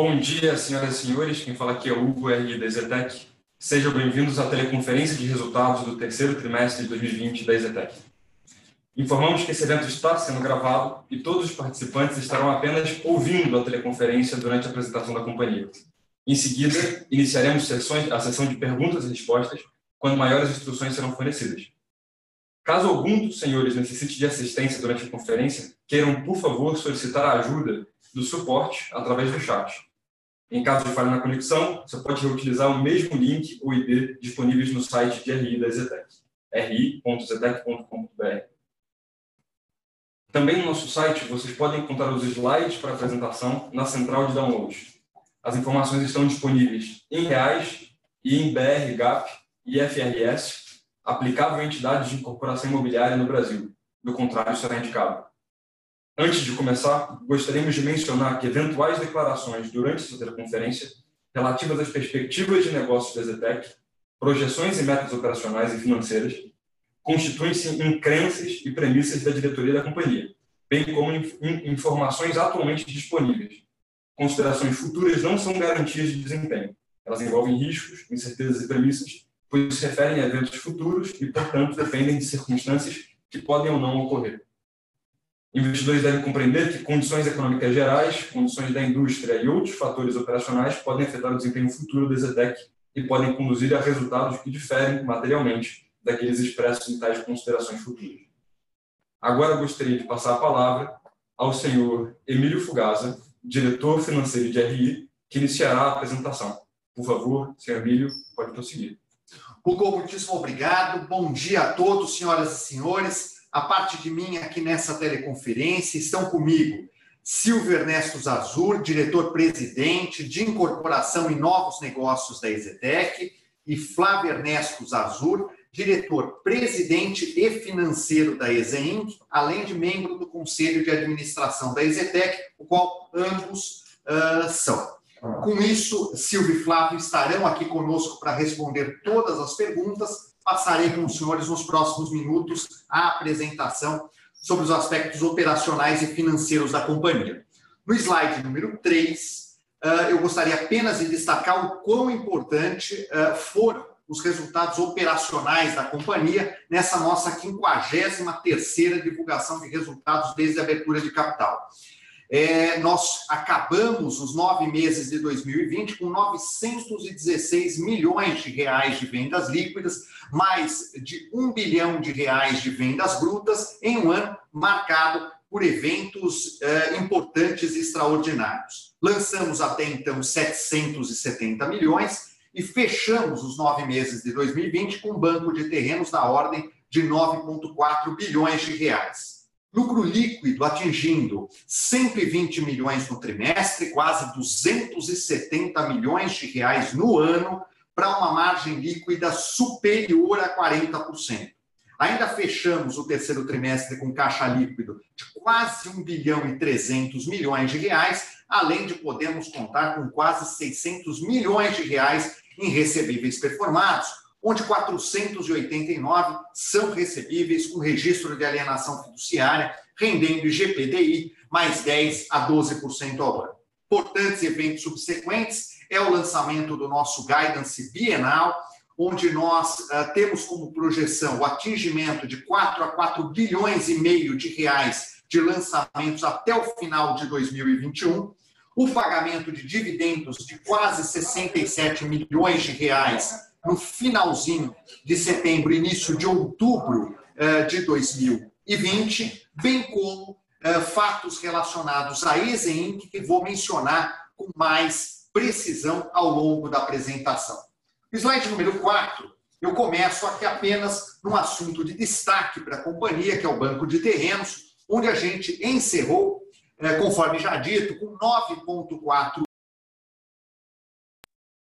Bom dia, senhoras e senhores. Quem fala aqui é o Hugo R. da Zetec. Sejam bem-vindos à teleconferência de resultados do terceiro trimestre de 2020 da Zetec. Informamos que esse evento está sendo gravado e todos os participantes estarão apenas ouvindo a teleconferência durante a apresentação da companhia. Em seguida, iniciaremos sessões, a sessão de perguntas e respostas, quando maiores instruções serão fornecidas. Caso algum dos senhores necessite de assistência durante a conferência, queiram, por favor, solicitar a ajuda do suporte através do chat. Em caso de falha na conexão, você pode reutilizar o mesmo link ou ID disponíveis no site de RI da Zetec, ri.zetec.com.br. Também no nosso site vocês podem encontrar os slides para a apresentação na central de download. As informações estão disponíveis em reais e em BR, GAP e FRS, aplicável a entidades de incorporação imobiliária no Brasil. Do contrário, será indicado. Antes de começar, gostaríamos de mencionar que eventuais declarações durante essa teleconferência relativas às perspectivas de negócios da Zetec, projeções e metas operacionais e financeiras, constituem-se em crenças e premissas da diretoria da companhia, bem como informações atualmente disponíveis. Considerações futuras não são garantias de desempenho. Elas envolvem riscos, incertezas e premissas, pois se referem a eventos futuros e, portanto, dependem de circunstâncias que podem ou não ocorrer. Investidores devem compreender que condições econômicas gerais, condições da indústria e outros fatores operacionais podem afetar o desempenho futuro da Zetec e podem conduzir a resultados que diferem materialmente daqueles expressos em tais considerações futuras. Agora gostaria de passar a palavra ao senhor Emílio Fugaza, diretor financeiro de RI, que iniciará a apresentação. Por favor, senhor Emílio, pode prosseguir. Hugo, muitíssimo obrigado. Bom dia a todos, senhoras e senhores. A parte de mim aqui nessa teleconferência estão comigo Silvio Ernesto Zazur, diretor-presidente de incorporação e novos negócios da Exetec, e Flávio Ernesto Zazur, diretor-presidente e financeiro da EZEINC, além de membro do Conselho de Administração da Exetec, o qual ambos uh, são. Com isso, Silvio e Flávio estarão aqui conosco para responder todas as perguntas. Passarei com os senhores nos próximos minutos a apresentação sobre os aspectos operacionais e financeiros da companhia. No slide número 3, ah, eu gostaria apenas de destacar o quão importante ah, foram os resultados operacionais da companhia nessa nossa 53ª divulgação de resultados desde a abertura de capital. É, nós acabamos os nove meses de 2020 com 916 milhões de reais de vendas líquidas, mais de um bilhão de reais de vendas brutas, em um ano marcado por eventos é, importantes e extraordinários. Lançamos até então 770 milhões, e fechamos os nove meses de 2020 com um banco de terrenos na ordem de 9,4 bilhões de reais. Lucro líquido atingindo 120 milhões no trimestre, quase 270 milhões de reais no ano, para uma margem líquida superior a 40%. Ainda fechamos o terceiro trimestre com caixa líquido de quase 1 bilhão e 300 milhões de reais, além de podermos contar com quase 600 milhões de reais em recebíveis performados, onde 489 são recebíveis com registro de alienação fiduciária, rendendo IGPDI mais 10 a 12% ao ano. Importantes eventos subsequentes é o lançamento do nosso guidance bienal, onde nós uh, temos como projeção o atingimento de 4 a 4 bilhões e meio de reais de lançamentos até o final de 2021, o pagamento de dividendos de quase 67 milhões de reais no finalzinho de setembro, início de outubro uh, de 2020, bem como uh, fatos relacionados à EZEINC, que vou mencionar com mais precisão ao longo da apresentação. Slide número 4, eu começo aqui apenas num assunto de destaque para a companhia, que é o Banco de Terrenos, onde a gente encerrou, é, conforme já dito, com 9,4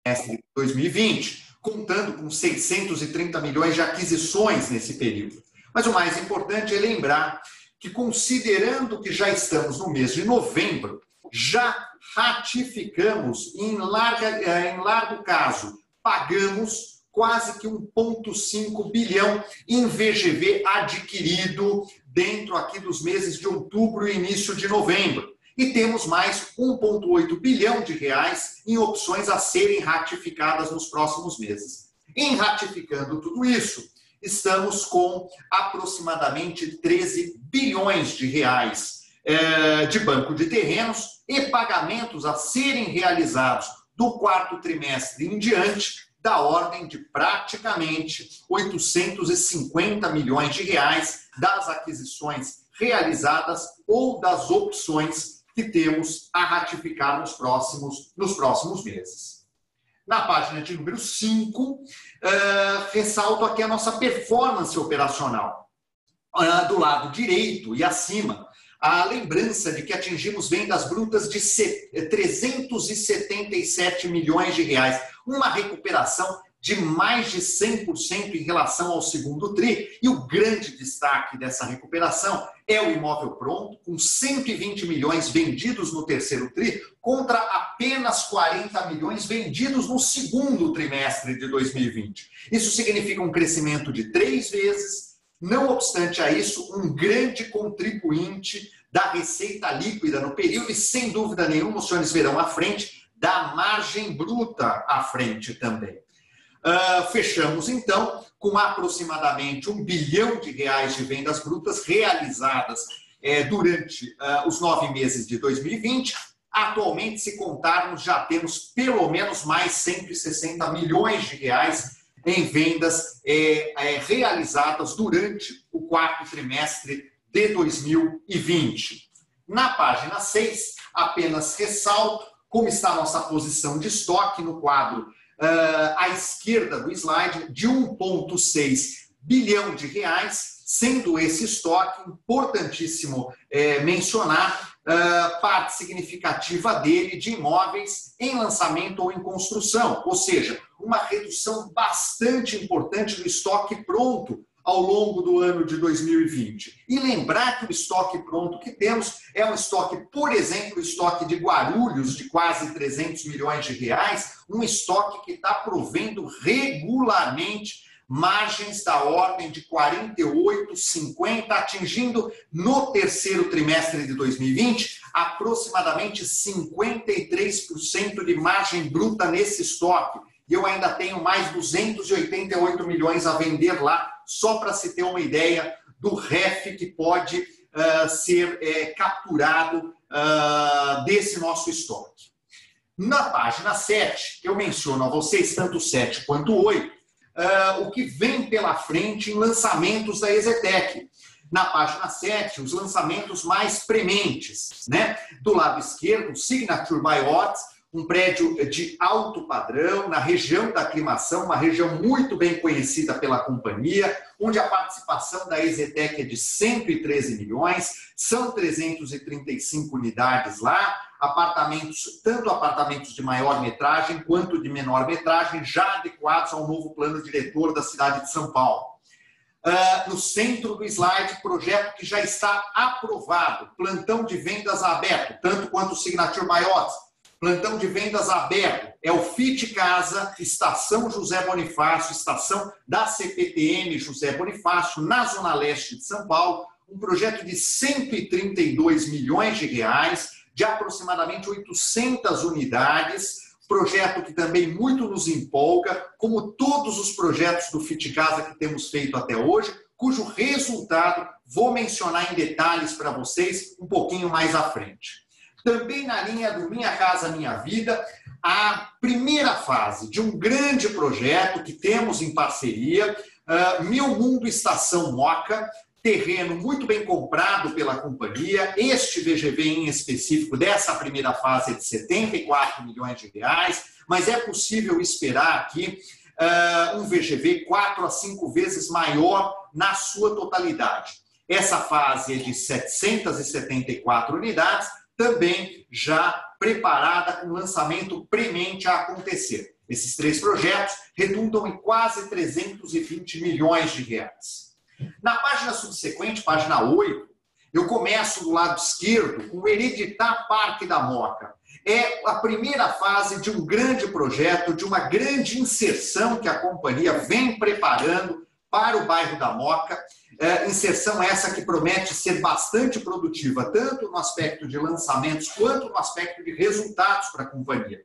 de 2020, contando com 630 milhões de aquisições nesse período. Mas o mais importante é lembrar que, considerando que já estamos no mês de novembro, já ratificamos em, larga, é, em largo caso pagamos quase que 1,5 bilhão em VGV adquirido dentro aqui dos meses de outubro e início de novembro. E temos mais 1,8 bilhão de reais em opções a serem ratificadas nos próximos meses. Em ratificando tudo isso, estamos com aproximadamente 13 bilhões de reais é, de banco de terrenos e pagamentos a serem realizados do quarto trimestre em diante, da ordem de praticamente 850 milhões de reais das aquisições realizadas ou das opções que temos a ratificar nos próximos, nos próximos meses. Na página de número 5, uh, eh, ressalto aqui a nossa performance operacional. Uh, do lado direito e acima, a lembrança de que atingimos vendas brutas de 377 milhões de reais, uma recuperação de mais de 100% em relação ao segundo TRI. E o grande destaque dessa recuperação é o imóvel pronto, com 120 milhões vendidos no terceiro TRI, contra apenas 40 milhões vendidos no segundo trimestre de 2020. Isso significa um crescimento de três vezes. Não obstante a isso, um grande contribuinte da receita líquida no período e, sem dúvida nenhuma, os senhores verão à frente, da margem bruta à frente também. Uh, fechamos, então, com aproximadamente um bilhão de reais de vendas brutas realizadas eh, durante uh, os nove meses de 2020. Atualmente, se contarmos, já temos pelo menos mais 160 milhões de reais em vendas eh, eh, realizadas durante o quarto trimestre de 2020. Na página 6, apenas ressalto como está a nossa posição de estoque no quadro uh, à esquerda do slide, de 1,6 bilhão de reais, sendo esse estoque importantíssimo é, mencionar uh, parte significativa dele de imóveis em lançamento ou em construção, ou seja, uma redução bastante importante do estoque pronto ao longo do ano de 2020. E lembrar que o estoque pronto que temos é um estoque, por exemplo, o estoque de Guarulhos, de quase 300 milhões de reais, um estoque que está provendo regularmente margens da ordem de 48, 50, atingindo no terceiro trimestre de 2020 aproximadamente 53% de margem bruta nesse estoque. E eu ainda tenho mais 288 milhões a vender lá só para se ter uma ideia do REF que pode uh, ser é, capturado uh, desse nosso estoque. Na página 7, eu menciono a vocês, tanto 7 quanto 8, uh, ah, o que vem pela frente em lançamentos da Exetec. Na página 7, os lançamentos mais prementes. Né? Do lado esquerdo, Signature by Odds, um prédio de alto padrão, na região da aclimação, uma região muito bem conhecida pela companhia, onde a participação da Exetec é de 113 milhões, são 335 unidades lá, apartamentos, tanto apartamentos de maior metragem quanto de menor metragem, já adequados ao novo plano diretor da cidade de São Paulo. Uh, no centro do slide, projeto que já está aprovado, plantão de vendas aberto, tanto quanto o Signature Maiores, Plantão de vendas aberto. É o FIT Casa, Estação José Bonifácio, estação da CPTM José Bonifácio, na Zona Leste de São Paulo, um projeto de 132 milhões de reais, de aproximadamente 800 unidades, projeto que também muito nos empolga, como todos os projetos do FIT Casa que temos feito até hoje, cujo resultado vou mencionar em detalhes para vocês um pouquinho mais à frente. Também na linha do Minha Casa Minha Vida, a primeira fase de um grande projeto que temos em parceria, uh, Meu Mundo Estação Moca, terreno muito bem comprado pela companhia. Este VGV em específico dessa primeira fase é de 74 milhões de reais, mas é possível esperar aqui uh, um VGV quatro a cinco vezes maior na sua totalidade. Essa fase é de 774 unidades, também já preparada com lançamento premente a acontecer. Esses três projetos redundam em quase 320 milhões de reais. Na página subsequente, página 8, eu começo do lado esquerdo com o Hereditar Parque da Moca. É a primeira fase de um grande projeto, de uma grande inserção que a companhia vem preparando para o bairro da Moca. É, inserção essa que promete ser bastante produtiva, tanto no aspecto de lançamentos quanto no aspecto de resultados para a companhia.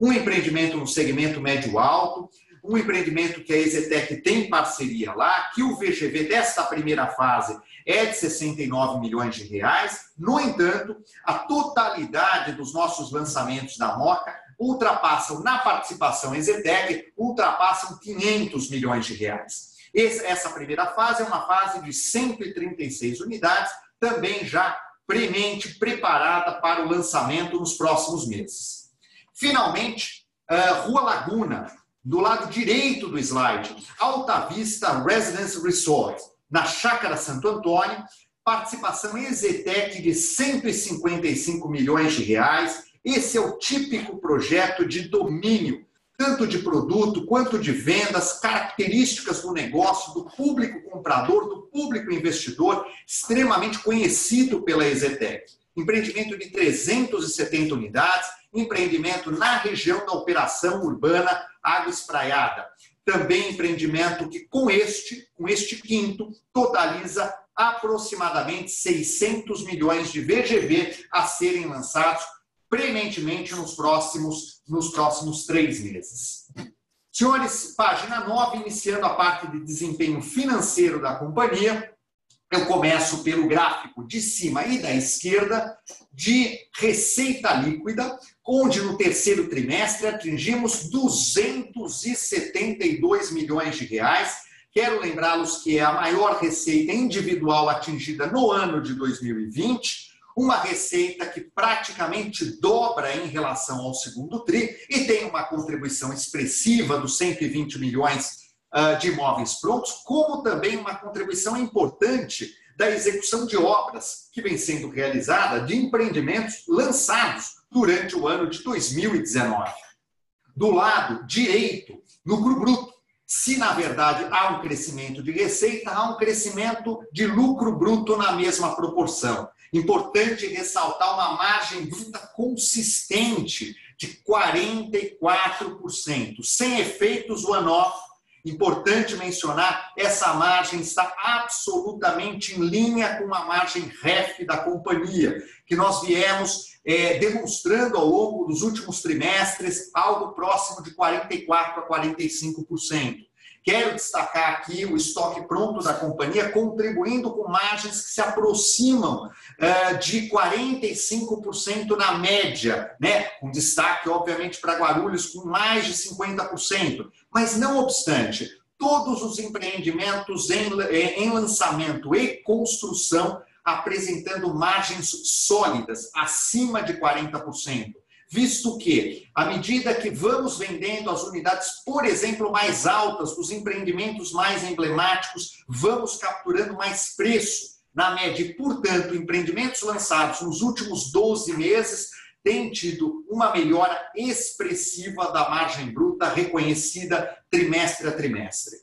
Um empreendimento no segmento médio-alto, um empreendimento que a Exetec tem parceria lá, que o VGV desta primeira fase é de 69 milhões de reais. No entanto, a totalidade dos nossos lançamentos da Moca ultrapassam, na participação Exetec, ultrapassam 500 milhões de reais. Essa primeira fase é uma fase de 136 unidades, também já premente preparada para o lançamento nos próximos meses. Finalmente, Rua Laguna, do lado direito do slide, Alta Vista Residence Resort, na Chácara Santo Antônio, participação Exetec de 155 milhões de reais. Esse é o típico projeto de domínio, tanto de produto quanto de vendas, características do negócio, do público comprador, do público investidor, extremamente conhecido pela Exetec. Empreendimento de 370 unidades, empreendimento na região da operação urbana Água Espraiada também empreendimento que com este, com este quinto, totaliza aproximadamente 600 milhões de VGV a serem lançados prementemente nos próximos, nos próximos três meses. Senhores, página 9, iniciando a parte de desempenho financeiro da companhia, eu começo pelo gráfico de cima e da esquerda de receita líquida, onde no terceiro trimestre atingimos 272 milhões de reais. Quero lembrá-los que é a maior receita individual atingida no ano de 2020, uma receita que praticamente dobra em relação ao segundo TRI e tem uma contribuição expressiva dos 120 milhões ah, de imóveis prontos, como também uma contribuição importante da execução de obras que vem sendo realizada de empreendimentos lançados durante o ano de 2019. Do lado direito, lucro bruto. Se, na verdade, há um crescimento de receita, há um crescimento de lucro bruto na mesma proporção. Importante ressaltar uma margem bruta consistente de 44%, sem efeitos one-off Importante mencionar, essa margem está absolutamente em linha com a margem REF da companhia, que nós viemos é, demonstrando ao longo dos últimos trimestres algo próximo de 44% a 45%. Quero destacar aqui o estoque pronto da companhia, contribuindo com margens que se aproximam uh, de 45% na média, né? com destaque, obviamente, para Guarulhos, com mais de 50%. Mas, não obstante, todos os empreendimentos em, em lançamento e construção apresentando margens sólidas, acima de 40% visto que, à medida que vamos vendendo as unidades, por exemplo, mais altas, os empreendimentos mais emblemáticos, vamos capturando mais preço na média. E, portanto, empreendimentos lançados nos últimos 12 meses têm tido uma melhora expressiva da margem bruta reconhecida trimestre a trimestre.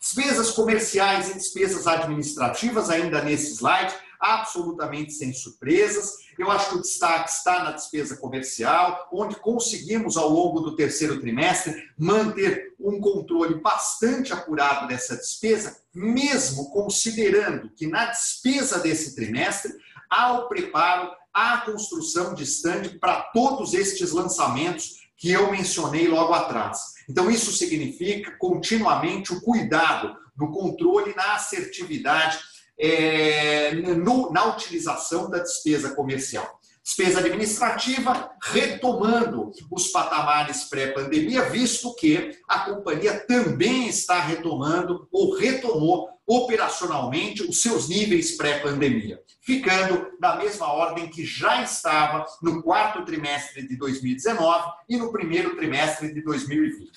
Despesas comerciais e despesas administrativas, ainda nesse slide, absolutamente sem surpresas. Eu acho que o destaque está na despesa comercial, onde conseguimos, ao longo do terceiro trimestre, manter um controle bastante apurado dessa despesa, mesmo considerando que na despesa desse trimestre há o preparo, há a construção de stand para todos estes lançamentos que eu mencionei logo atrás. Então, isso significa continuamente o cuidado no controle, na assertividade é, no, na utilização da despesa comercial. Despesa administrativa, retomando os patamares pré-pandemia, visto que a companhia também está retomando ou retomou operacionalmente os seus níveis pré-pandemia, ficando na mesma ordem que já estava no quarto trimestre de 2019 e no primeiro trimestre de 2020.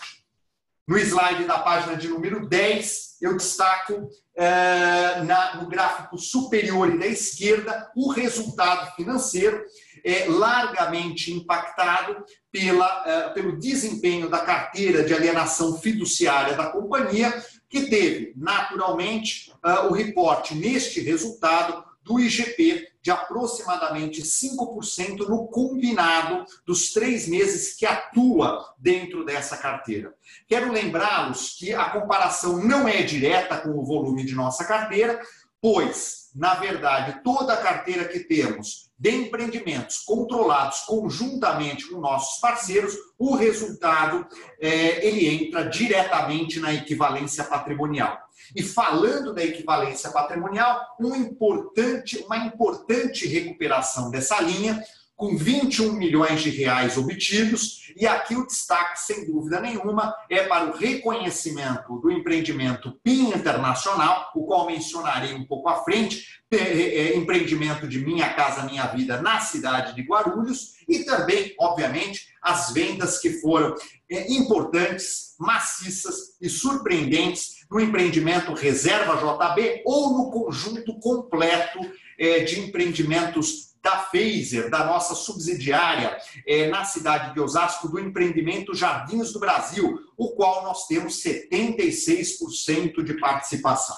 No slide da página de número 10, eu destaco é, na, no gráfico superior e da esquerda o resultado financeiro é largamente impactado pela, é, pelo desempenho da carteira de alienação fiduciária da companhia, que teve, naturalmente, é, o reporte neste resultado do IGP de aproximadamente 5% no combinado dos três meses que atua dentro dessa carteira. Quero lembrá-los que a comparação não é direta com o volume de nossa carteira, pois, na verdade, toda a carteira que temos de empreendimentos controlados conjuntamente com nossos parceiros, o resultado é, ele entra diretamente na equivalência patrimonial. E falando da equivalência patrimonial, um importante, uma importante recuperação dessa linha com 21 milhões de reais obtidos, e aqui o destaque, sem dúvida nenhuma, é para o reconhecimento do empreendimento PIN Internacional, o qual mencionarei um pouco à frente, é, é, empreendimento de Minha Casa Minha Vida na cidade de Guarulhos, e também, obviamente, as vendas que foram é, importantes, maciças e surpreendentes no empreendimento Reserva JB ou no conjunto completo de empreendimentos da Phaser, da nossa subsidiária é, na cidade de Osasco, do empreendimento Jardins do Brasil, o qual nós temos 76% de participação.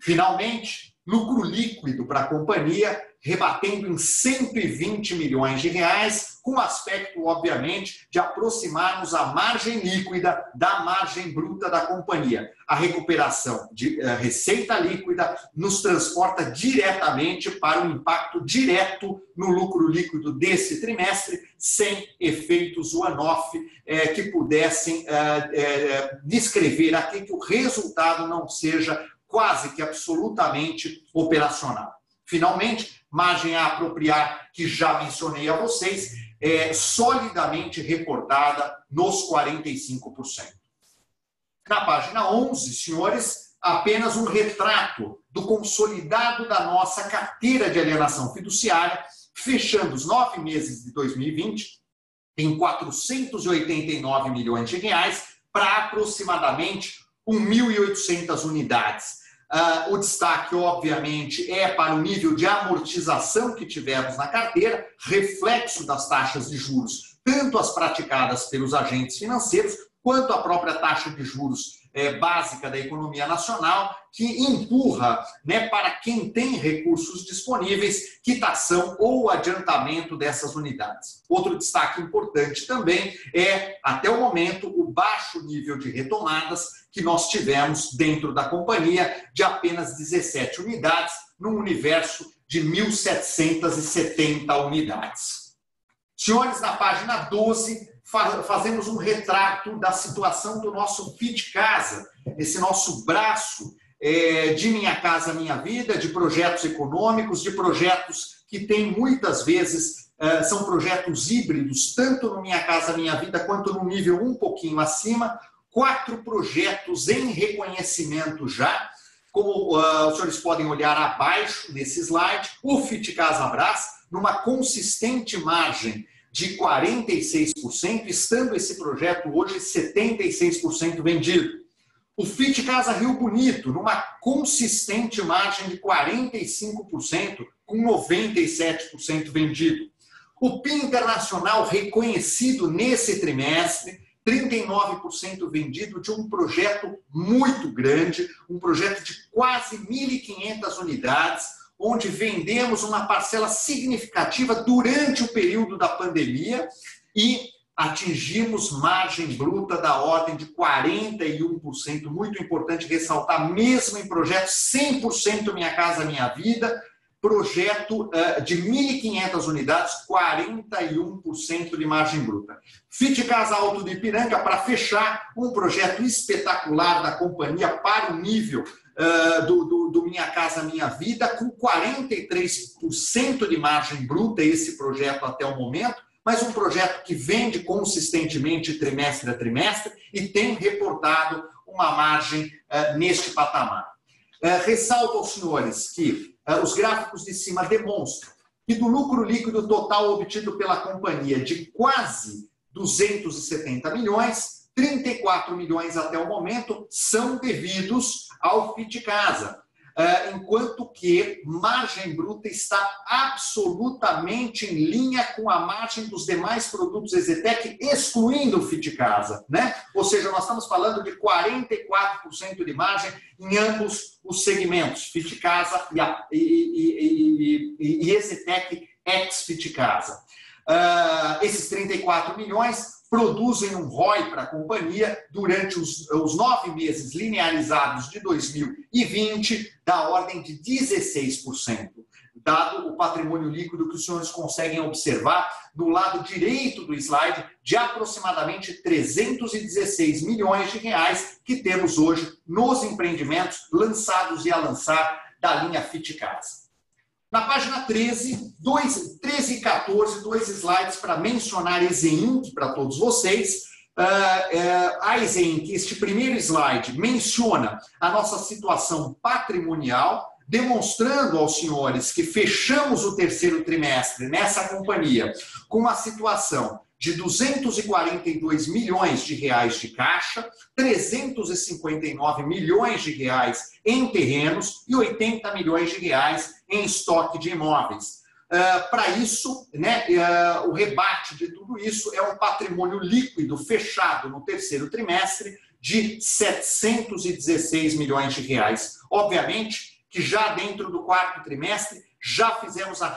Finalmente, lucro líquido para a companhia rebatendo em 120 milhões de reais, com o aspecto, obviamente, de aproximarmos a margem líquida da margem bruta da companhia. A recuperação de uh, receita líquida nos transporta diretamente para o impacto direto no lucro líquido desse trimestre, sem efeitos one-off eh, que pudessem eh, eh, descrever aqui que o resultado não seja quase que absolutamente operacional. Finalmente, margem a apropriar, que já mencionei a vocês, é solidamente reportada nos 45%. Na página 11, senhores, apenas um retrato do consolidado da nossa carteira de alienação fiduciária, fechando os nove meses de 2020 em 489 milhões de reais para aproximadamente 1.800 unidades Uh, o destaque, obviamente, é para o nível de amortização que tivemos na carteira, reflexo das taxas de juros, tanto as praticadas pelos agentes financeiros, quanto a própria taxa de juros é, básica da economia nacional, que empurra né, para quem tem recursos disponíveis quitação ou adiantamento dessas unidades. Outro destaque importante também é, até o momento, o baixo nível de retomadas que nós tivemos dentro da companhia, de apenas 17 unidades, num universo de 1.770 unidades. Senhores, na página 12, fazemos um retrato da situação do nosso Fit Casa, esse nosso braço é, de Minha Casa Minha Vida, de projetos econômicos, de projetos que têm muitas vezes é, são projetos híbridos, tanto no Minha Casa Minha Vida quanto no nível um pouquinho acima. Quatro projetos em reconhecimento já, como uh, os senhores podem olhar abaixo nesse slide, o Fit Casa Brás, numa consistente margem de 46%, estando esse projeto hoje 76% vendido. O FIT Casa Rio Bonito, numa consistente margem de 45%, com 97% vendido. O PIN Internacional reconhecido nesse trimestre, 39% vendido de um projeto muito grande, um projeto de quase 1.500 unidades, onde vendemos uma parcela significativa durante o período da pandemia e atingimos margem bruta da ordem de 41%, muito importante ressaltar, mesmo em projetos 100% Minha Casa Minha Vida, projeto uh, de 1.500 unidades, 41% de margem bruta. Fit Casa Alto de Ipiranga, para fechar, um projeto espetacular da companhia para o nível uh, do, do, do, Minha Casa Minha Vida, com 43% de margem bruta, esse projeto até o momento, mas um projeto que vende consistentemente trimestre a trimestre e tem reportado uma margem uh, neste patamar. Ressalto aos senhores que os gráficos de cima demonstram que do lucro líquido total obtido pela companhia de quase 270 milhões, 34 milhões até o momento são devidos ao FIT Casa, enquanto que margem bruta está absolutamente em linha com a margem dos demais produtos Exetec, excluindo o FIT Casa. Né? Ou seja, nós estamos falando de 44% de margem em ambos os segmentos, FIT Casa e, a, e, e, e, e ex-FIT Casa. Uh, esses 34 milhões produzem um ROI para a companhia durante os, os nove meses linearizados de 2020 da ordem de 16% dado o patrimônio líquido que os senhores conseguem observar no lado direito do slide, de aproximadamente 316 milhões de reais que temos hoje nos empreendimentos lançados e a lançar da linha Fit Casa. Na página 13, dois, 13 e 14, dois slides para mencionar Exeinc para todos vocês. Uh, uh, a Exeinc, este primeiro slide, menciona a nossa situação patrimonial, demonstrando aos senhores que fechamos o terceiro trimestre nessa companhia com uma situação de 242 milhões de reais de caixa, 359 milhões de reais em terrenos e 80 milhões de reais em estoque de imóveis. Uh, Para isso, né, uh, o rebate de tudo isso é um patrimônio líquido fechado no terceiro trimestre de 716 milhões de reais. Obviamente, que já dentro do quarto trimestre já fizemos a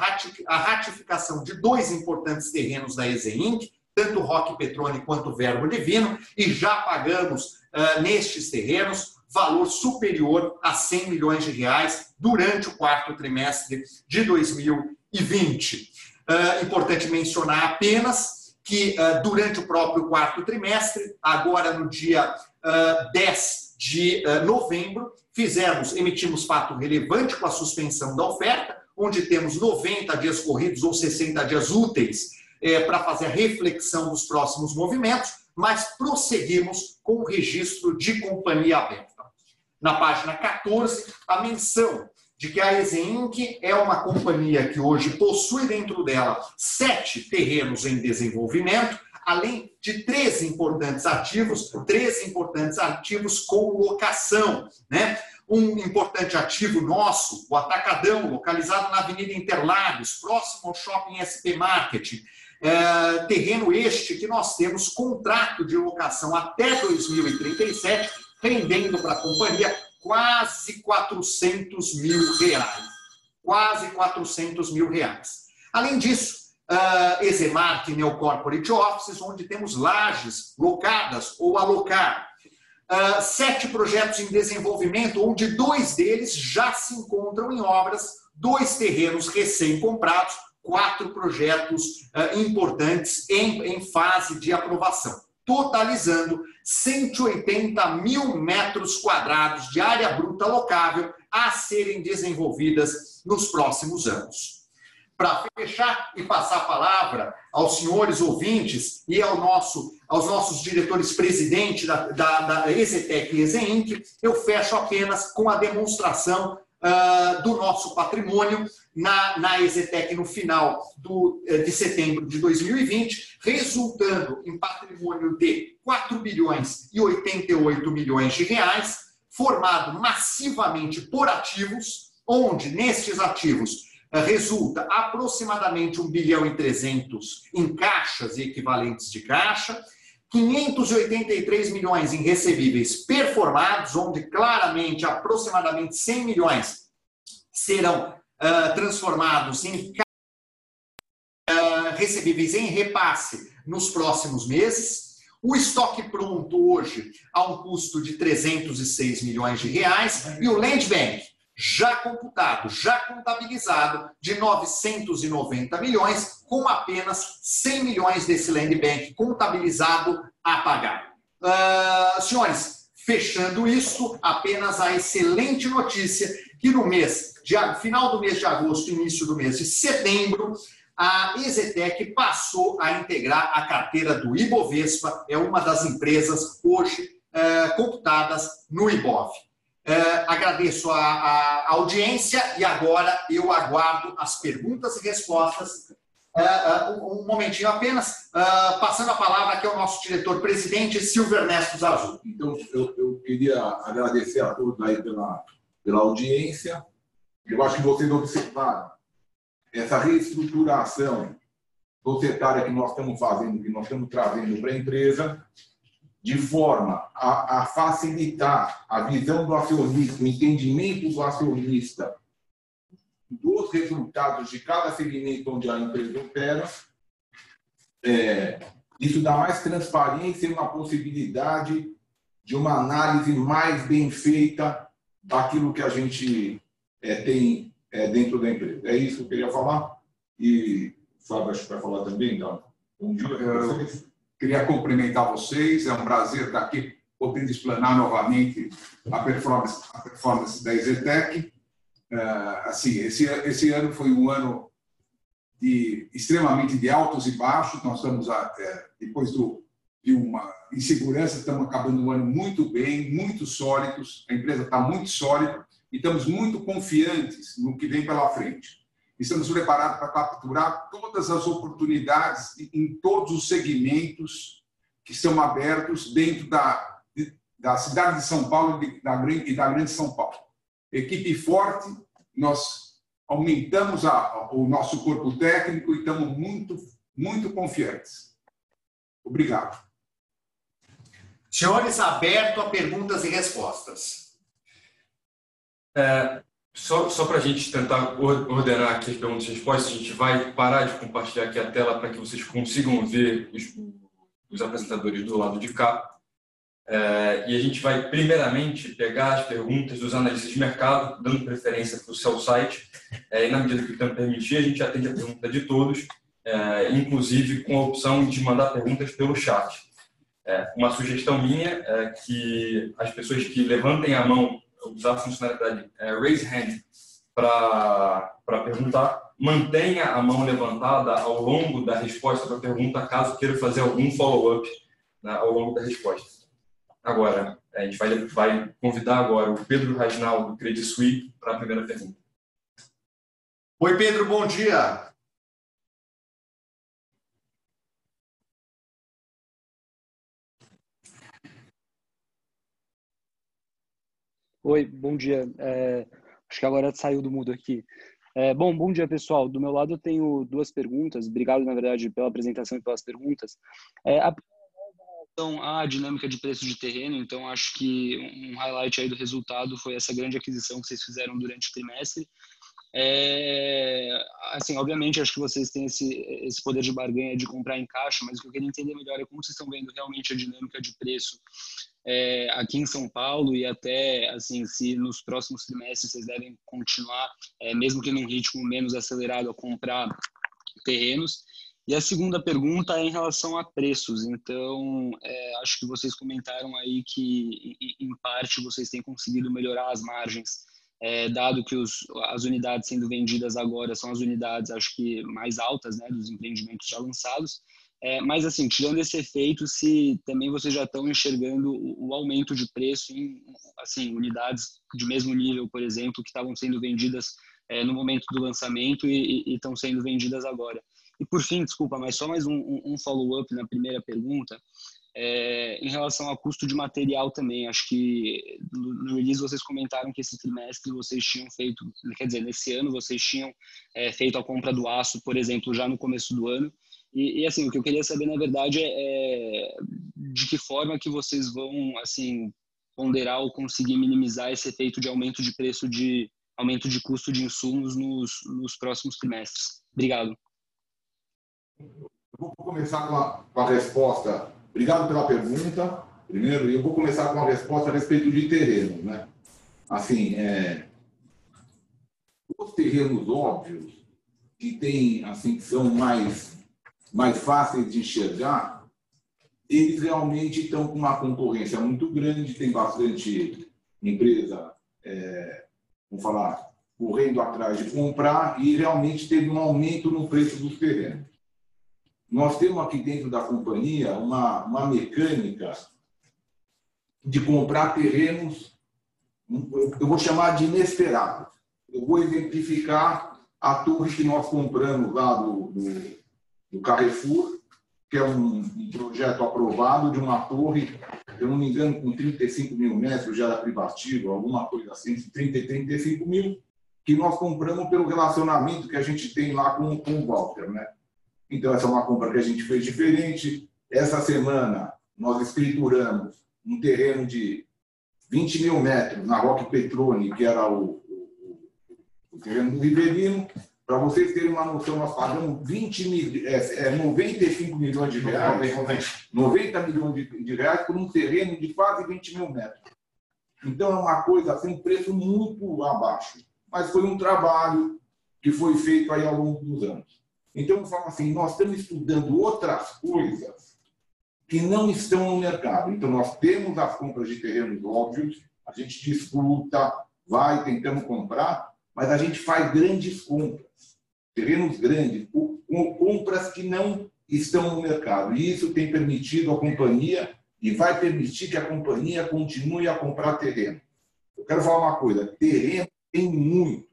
ratificação de dois importantes terrenos da Inc., tanto Rock Petrone quanto o Verbo Divino, e já pagamos uh, nestes terrenos valor superior a 100 milhões de reais durante o quarto trimestre de 2020. Uh, importante mencionar apenas que uh, durante o próprio quarto trimestre, agora no dia uh, 10 de novembro, Fizemos, emitimos fato relevante com a suspensão da oferta, onde temos 90 dias corridos ou 60 dias úteis é, para fazer a reflexão dos próximos movimentos, mas prosseguimos com o registro de companhia aberta. Na página 14, a menção de que a Exeinc é uma companhia que hoje possui dentro dela sete terrenos em desenvolvimento, além de três importantes ativos, três importantes ativos com locação, né? Um importante ativo nosso, o Atacadão, localizado na Avenida Interlagos, próximo ao Shopping SP Market. É, terreno este que nós temos contrato de locação até 2037, rendendo para a companhia quase 400 mil reais. Quase 400 mil reais. Além disso, uh, Exemark Neo Corporate Offices, onde temos lajes locadas ou alocar. Uh, sete projetos em desenvolvimento, onde dois deles já se encontram em obras, dois terrenos recém-comprados, quatro projetos uh, importantes em, em fase de aprovação, totalizando 180 mil metros quadrados de área bruta locável a serem desenvolvidas nos próximos anos para fechar e passar a palavra aos senhores ouvintes e ao nosso, aos nossos diretores presidentes da, da, da Exetec e Exeinc, eu fecho apenas com a demonstração uh, do nosso patrimônio na, na Exetec no final do, eh, de setembro de 2020, resultando em patrimônio de 4 bilhões e 88 milhões de reais, formado massivamente por ativos, onde nestes ativos resulta aproximadamente 1 bilhão e 300 em caixas e equivalentes de caixa, 583 milhões em recebíveis performados, onde claramente aproximadamente 100 milhões serão uh, transformados em uh, recebíveis em repasse nos próximos meses. O estoque pronto hoje a um custo de 306 milhões de reais e o Land Bank já computado, já contabilizado, de 990 milhões, com apenas 100 milhões desse land bank contabilizado a pagar. Uh, senhores, fechando isso, apenas a excelente notícia que no mês, de, final do mês de agosto, início do mês de setembro, a Exetec passou a integrar a carteira do Ibovespa, é uma das empresas hoje uh, computadas no Ibov. É, agradeço a, a, audiência e agora eu aguardo as perguntas e respostas. É, é, um, momentinho apenas, passando a palavra aqui ao nosso diretor-presidente, Silvio Ernesto Zazu. Então, eu, eu, queria agradecer a todos aí pela, pela audiência. Eu acho que vocês observaram essa reestruturação societária que nós estamos fazendo, que nós estamos trazendo para a empresa, de forma a, a, facilitar a visão do acionista, o entendimento do acionista dos resultados de cada segmento onde a empresa opera, é, Isso dá mais transparência e uma possibilidade de uma análise mais bem feita daquilo que a gente é, tem é, dentro da empresa. É isso que eu queria falar. E o Fábio acho que vai falar também, então. Bom dia eu Queria cumprimentar vocês, é um prazer estar aqui podendo explanar novamente a performance, a performance da Exetec. Uh, assim, esse, esse ano foi um ano de, extremamente de altos e baixos. Nós estamos, é, depois do, de uma insegurança, estamos acabando o ano muito bem, muito sólidos. A empresa está muito sólida e estamos muito confiantes no que vem pela frente. Estamos preparados para capturar todas as oportunidades em todos os segmentos que são abertos dentro da, da cidade de São Paulo e da, e da Grande São Paulo. Equipe forte, nós aumentamos a, o nosso corpo técnico e estamos muito, muito confiantes. Obrigado. Senhores, aberto a perguntas e respostas. É, só só para a gente tentar ordenar aqui as perguntas e respostas, a gente vai parar de compartilhar aqui a tela para que vocês consigam ver os, os apresentadores do lado de cá. É, e a gente vai, primeiramente, pegar as perguntas dos analistas de mercado, dando preferência para o seu site, é, e na medida que o tempo permitir, a gente atende a pergunta de todos, é, inclusive com a opção de mandar perguntas pelo chat. É, uma sugestão minha é que as pessoas que levantem a mão, usar a funcionalidade é, Raise Hand para perguntar, mantenha a mão levantada ao longo da resposta para a pergunta, caso queira fazer algum follow-up né, ao longo da resposta. Agora, a gente vai, vai convidar agora o Pedro Raginal, do Credit Suisse, para a primeira pergunta. Oi, Pedro, bom dia. Oi, bom dia. É, acho que agora saiu do mudo aqui. É, bom, bom dia, pessoal. Do meu lado, eu tenho duas perguntas. Obrigado, na verdade, pela apresentação e pelas perguntas. É, a relação à dinâmica de preço de terreno, então acho que um highlight aí do resultado foi essa grande aquisição que vocês fizeram durante o trimestre. É, assim, obviamente, acho que vocês têm esse, esse poder de barganha de comprar em caixa, mas o que eu queria entender melhor é como vocês estão vendo realmente a dinâmica de preço é, aqui em São Paulo e até, assim, se nos próximos trimestres vocês devem continuar, é, mesmo que num ritmo menos acelerado, a comprar terrenos. E a segunda pergunta é em relação a preços. Então, é, acho que vocês comentaram aí que, em parte, vocês têm conseguido melhorar as margens, é, dado que os, as unidades sendo vendidas agora são as unidades, acho que, mais altas né, dos empreendimentos já lançados. É, mas, assim, tirando esse efeito, se também vocês já estão enxergando o, o aumento de preço em assim, unidades de mesmo nível, por exemplo, que estavam sendo vendidas é, no momento do lançamento e, estão sendo vendidas agora. E por fim, desculpa, mas só mais um, um follow-up na primeira pergunta. É, em relação ao custo de material também, acho que no release vocês comentaram que esse trimestre vocês tinham feito, quer dizer, nesse ano vocês tinham é, feito a compra do aço, por exemplo, já no começo do ano. E, e, assim, o que eu queria saber, na verdade, é, é de que forma que vocês vão, assim, ponderar ou conseguir minimizar esse efeito de aumento de preço de aumento de custo de insumos nos, nos próximos trimestres. Obrigado. Vou começar com a, com a resposta. Obrigado pela pergunta, primeiro, eu vou começar com a resposta a respeito de terreno. Né? Assim, é, os terrenos óbvios, que tem, assim, que são mais, mais fáceis de enxergar, eles realmente estão com uma concorrência muito grande, tem bastante empresa, é, vamos falar, correndo atrás de comprar e realmente teve um aumento no preço dos terrenos. Nós temos aqui dentro da companhia uma, uma mecânica de comprar terrenos, eu vou chamar de inesperado. Eu vou exemplificar a torre que nós compramos lá do, do, do Carrefour, que é um, um, projeto aprovado de uma torre, eu não me engano, com 35 mil metros, já era privativo, alguma coisa assim, 30 e 35 mil, que nós compramos pelo relacionamento que a gente tem lá com, com o Walter, né? Então, essa é uma compra que a gente fez diferente. Essa semana, nós escrituramos um terreno de 20 mil metros na Roque Petrone, que era o, o, o terreno do Riverino. Para vocês terem uma noção, nós pagamos 20 mil, é, é, 95 milhões de reais, 90 milhões de, de reais por um terreno de quase 20 mil metros. Então é uma coisa assim, um preço muito abaixo. Mas foi um trabalho que foi feito aí ao longo dos anos. Então eu falo assim, nós estamos estudando outras coisas que não estão no mercado. Então nós temos as compras de terrenos óbvios, a gente disputa, vai tentando comprar, mas a gente faz grandes compras, terrenos grandes, com compras que não estão no mercado. E isso tem permitido à companhia e vai permitir que a companhia continue a comprar terreno. Eu quero falar uma coisa: terreno tem muito,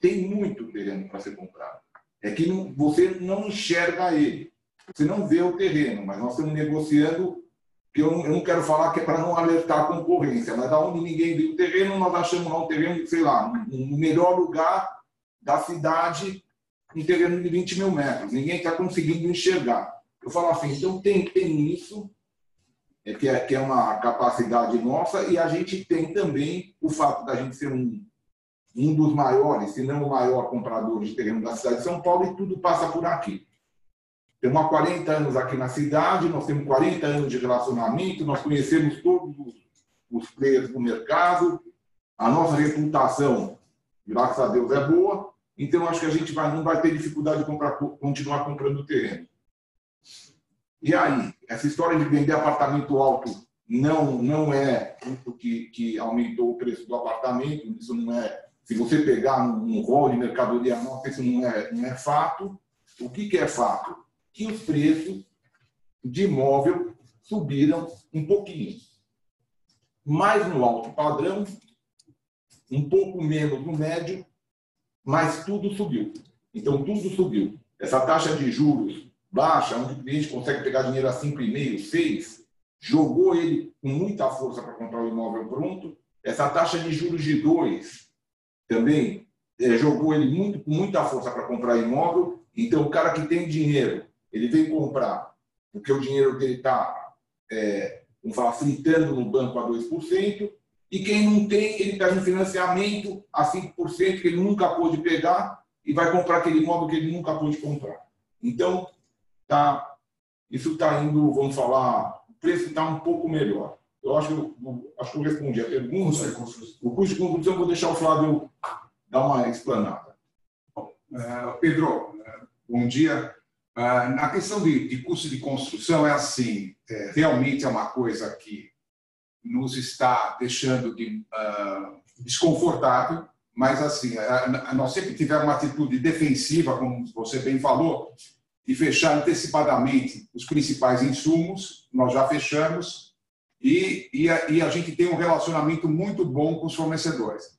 tem muito terreno para ser comprado. É que não, você não enxerga ele, você não vê o terreno, mas nós estamos negociando. Que eu, eu não quero falar que é para não alertar a concorrência, mas da onde ninguém viu o terreno, nós achamos lá um terreno, sei lá, no melhor lugar da cidade, um terreno de 20 mil metros. Ninguém está conseguindo enxergar. Eu falo assim, então tem, tem isso, é, que, é, que é uma capacidade nossa, e a gente tem também o fato da gente ser um, um dos maiores, se não o maior comprador de terreno da cidade de São Paulo, e tudo passa por aqui. Temos há 40 anos aqui na cidade, nós temos 40 anos de relacionamento, nós conhecemos todos os, players do mercado, a nossa reputação, graças a Deus, é boa, então acho que a gente vai, não vai ter dificuldade de comprar, continuar comprando terreno. E aí, essa história de vender apartamento alto não não é o que, que aumentou o preço do apartamento, isso não é. Se você pegar um rol de mercadoria nossa, isso não é, não é fato. O que, que é fato? Que os preços de imóvel subiram um pouquinho. Mais no alto padrão, um pouco menos no médio, mas tudo subiu. Então, tudo subiu. Essa taxa de juros baixa, onde o cliente consegue pegar dinheiro a 5,5, 6, jogou ele com muita força para comprar o imóvel pronto. Essa taxa de juros de 2 também é, jogou ele muito, com muita força para comprar imóvel. Então, o cara que tem dinheiro, ele vem comprar, porque o dinheiro dele está, é, vamos falar, fritando no banco a 2%, e quem não tem, ele está em financiamento a 5%, que ele nunca pôde pegar, e vai comprar aquele imóvel que ele nunca pôde comprar. Então, tá, isso está indo, vamos falar, o preço está um pouco melhor. Eu acho, eu, acho que eu respondi a pergunta. O custo de construção, eu vou deixar o Flávio dar uma explanada. Uh, Pedro, uh, bom dia. Uh, na questão de, de, custo de construção, é assim, é, realmente é uma coisa que nos está deixando de, desconfortável, mas assim, nós sempre tivemos uma atitude defensiva, como você bem falou, e fechar antecipadamente os principais insumos, nós já fechamos, e, e, a, e, a, gente tem um relacionamento muito bom com os fornecedores.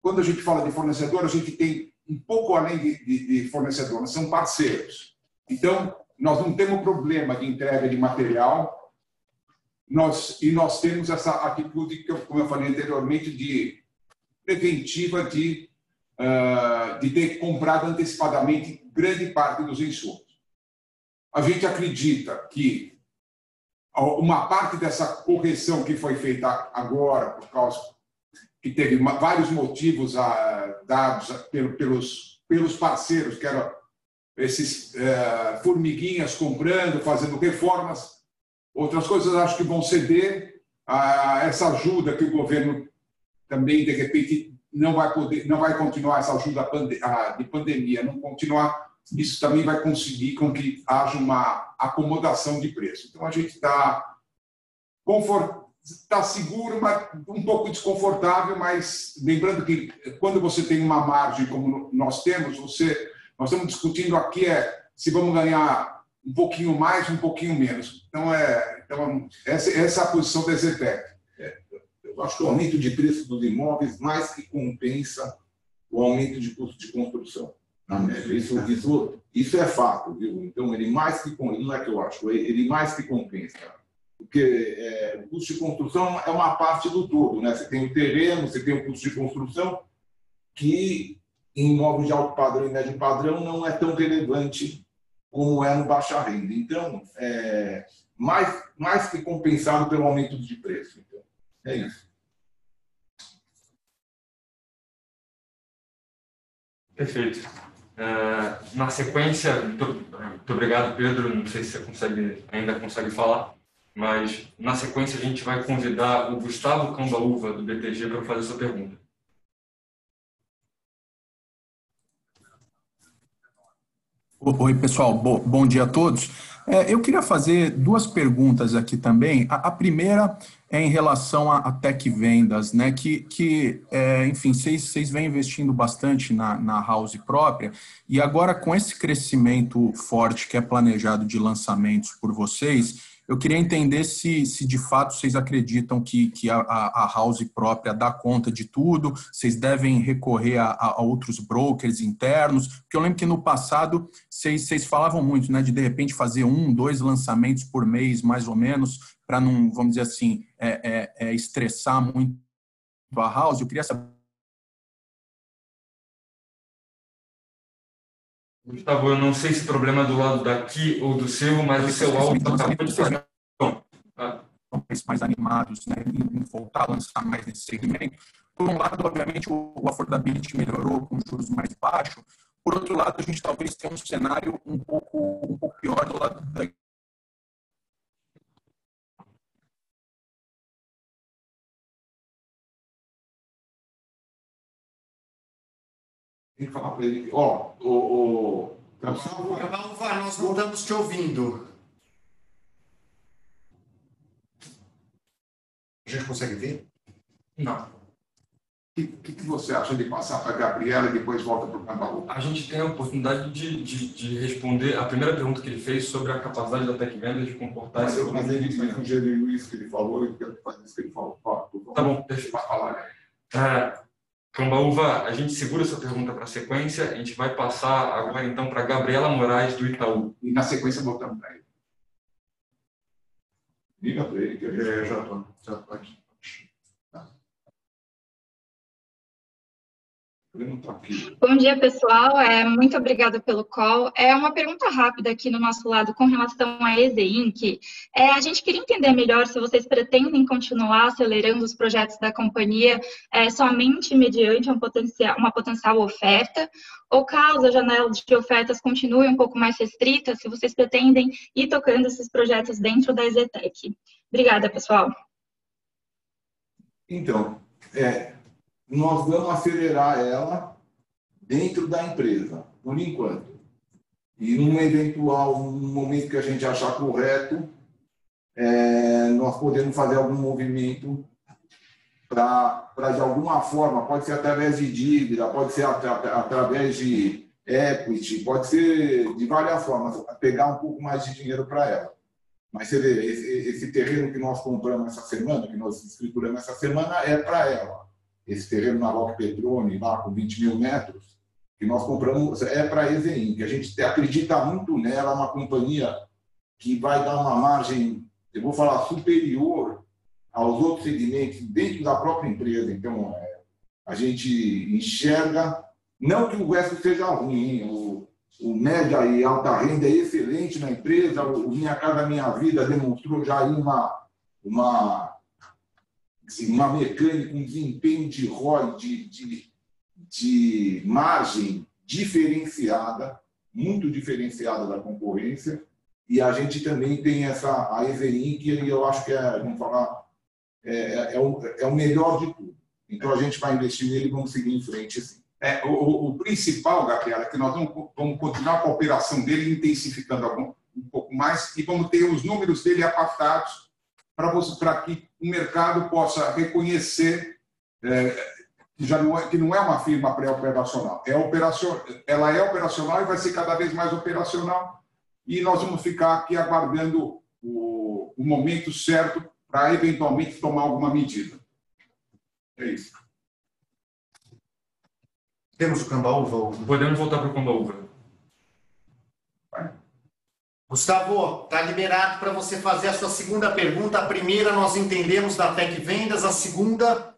Quando a gente fala de fornecedor, a gente tem um pouco além de, de, de fornecedor, nós são parceiros. Então, nós não temos problema de entrega de material, nós, e nós temos essa atitude, que eu, como eu falei anteriormente, de preventiva de, uh, de ter comprado antecipadamente grande parte dos insumos a gente acredita que uma parte dessa correção que foi feita agora, por causa que teve vários motivos ah, dados pelos, pelos parceiros, que eram esses é, formiguinhas comprando, fazendo reformas, outras coisas acho que vão ceder a essa ajuda que o governo também, de repente, não vai poder, não vai continuar essa ajuda de pandemia, não continuar isso também vai conseguir com que haja uma acomodação de preço. Então, a gente está confort... tá seguro, mas um pouco desconfortável, mas lembrando que quando você tem uma margem como nós temos, você... nós estamos discutindo aqui é se vamos ganhar um pouquinho mais, um pouquinho menos. Então, é, então essa, essa é a posição da Zetec. É, eu acho que o aumento de preço dos imóveis mais que compensa o aumento de custo de construção. Isso, isso, isso é fato, viu? Então, ele mais que, não é que eu acho, ele mais que compensa. Porque é, o custo de construção é uma parte do todo, né? Você tem o terreno, você tem o custo de construção, que em imóveis de alto padrão e médio padrão não é tão relevante como é no baixa renda. Então, é mais, mais que compensado pelo aumento de preço. Então, é isso. Perfeito. Uh, na sequência, muito, muito, obrigado, Pedro. Não sei se você consegue, ainda consegue falar, mas na sequência a gente vai convidar o Gustavo Cambaúva, do BTG, para fazer sua pergunta. Oi, pessoal. Bom dia a todos. É, eu queria fazer duas perguntas aqui também. A, a primeira em relação a, a tech vendas, né? Que, que é, enfim, vocês vêm investindo bastante na, na house própria e agora com esse crescimento forte que é planejado de lançamentos por vocês, eu queria entender se, se de fato vocês acreditam que, que a, a house própria dá conta de tudo, vocês devem recorrer a, a, outros brokers internos, porque eu lembro que no passado vocês, vocês falavam muito, né, de de repente fazer um, dois lançamentos por mês, mais ou menos, para não, vamos dizer assim, é, é, é estressar muito a house. Eu queria saber Gustavo, eu não sei se o problema é do lado daqui ou do seu, mas o seu áudio está muito mais animados né, em voltar a lançar mais nesse segmento. Por um lado, obviamente, o, o affordability melhorou com juros mais baixos. Por outro lado, a gente talvez tenha um cenário um pouco, um pouco pior do lado da tem que falar para ele, ó, o, o... Camalva, nós não estamos te ouvindo. A gente consegue ver? Não. O que, que, que, você acha de passar para a Gabriela e depois volta para o Cambaú? A gente tem a oportunidade de, de, de, responder a primeira pergunta que ele fez sobre a capacidade da Tech Venda de comportar mas esse eu, Mas ele sugeriu isso que ele falou e quero fazer isso que ele falou. Tá bom, deixa eu falar. É, Cambaúva, a gente segura essa pergunta para a sequência. A gente vai passar agora, então, para Gabriela Moraes, do Itaú. E na sequência, voltamos para ele. Liga para ele, já estou. Já estou aqui. Bom dia, pessoal. É, muito obrigada pelo call. É uma pergunta rápida aqui no nosso lado com relação à EZ Inc. É, a gente queria entender melhor se vocês pretendem continuar acelerando os projetos da companhia é, somente mediante um potencial, uma potencial oferta, ou caso a janela de ofertas continue um pouco mais restrita, se vocês pretendem ir tocando esses projetos dentro da EZTEC. Obrigada, pessoal. Então, é, nós vamos acelerar ela dentro da empresa, por enquanto. E num eventual momento que a gente achar correto, é, nós podemos fazer algum movimento para, de alguma forma, pode ser através de dívida, pode ser at através de equity, pode ser de várias formas, pegar um pouco mais de dinheiro para ela. Mas você vê, esse, esse terreno que nós compramos essa semana, que nós escrituramos essa semana, é para ela esse terreno na Roque Petrone, lá com 20 mil metros, que nós compramos, é para a Ezeim, que a gente acredita muito nela, uma companhia que vai dar uma margem, eu vou falar, superior aos outros segmentos dentro da própria empresa. Então, é, a gente enxerga, não que o resto seja ruim, o, o média e alta renda é excelente na empresa, o Minha Casa Minha Vida demonstrou já aí uma, uma uma mecânica, um desempenho de ROI, de, de, de margem diferenciada, muito diferenciada da concorrência, e a gente também tem essa a Everin, que eu acho que é, vamos falar, é, é, é, o, é o melhor de tudo. Então a gente vai investir nele e vamos seguir em frente. Assim. É, o, o, principal, Gabriela, é que nós vamos, vamos continuar com a operação dele, intensificando algum, um pouco mais, e vamos ter os números dele apartados para que o mercado possa reconhecer é, que, já não é, que não é uma firma pré-operacional. É operacion, ela é operacional e vai ser cada vez mais operacional. E nós vamos ficar aqui aguardando o, o momento certo para eventualmente tomar alguma medida. É isso. Temos o Cambaúva? Podemos voltar para o Cambaúva. Gustavo, está liberado para você fazer a sua segunda pergunta. A primeira nós entendemos da Tec Vendas, a segunda.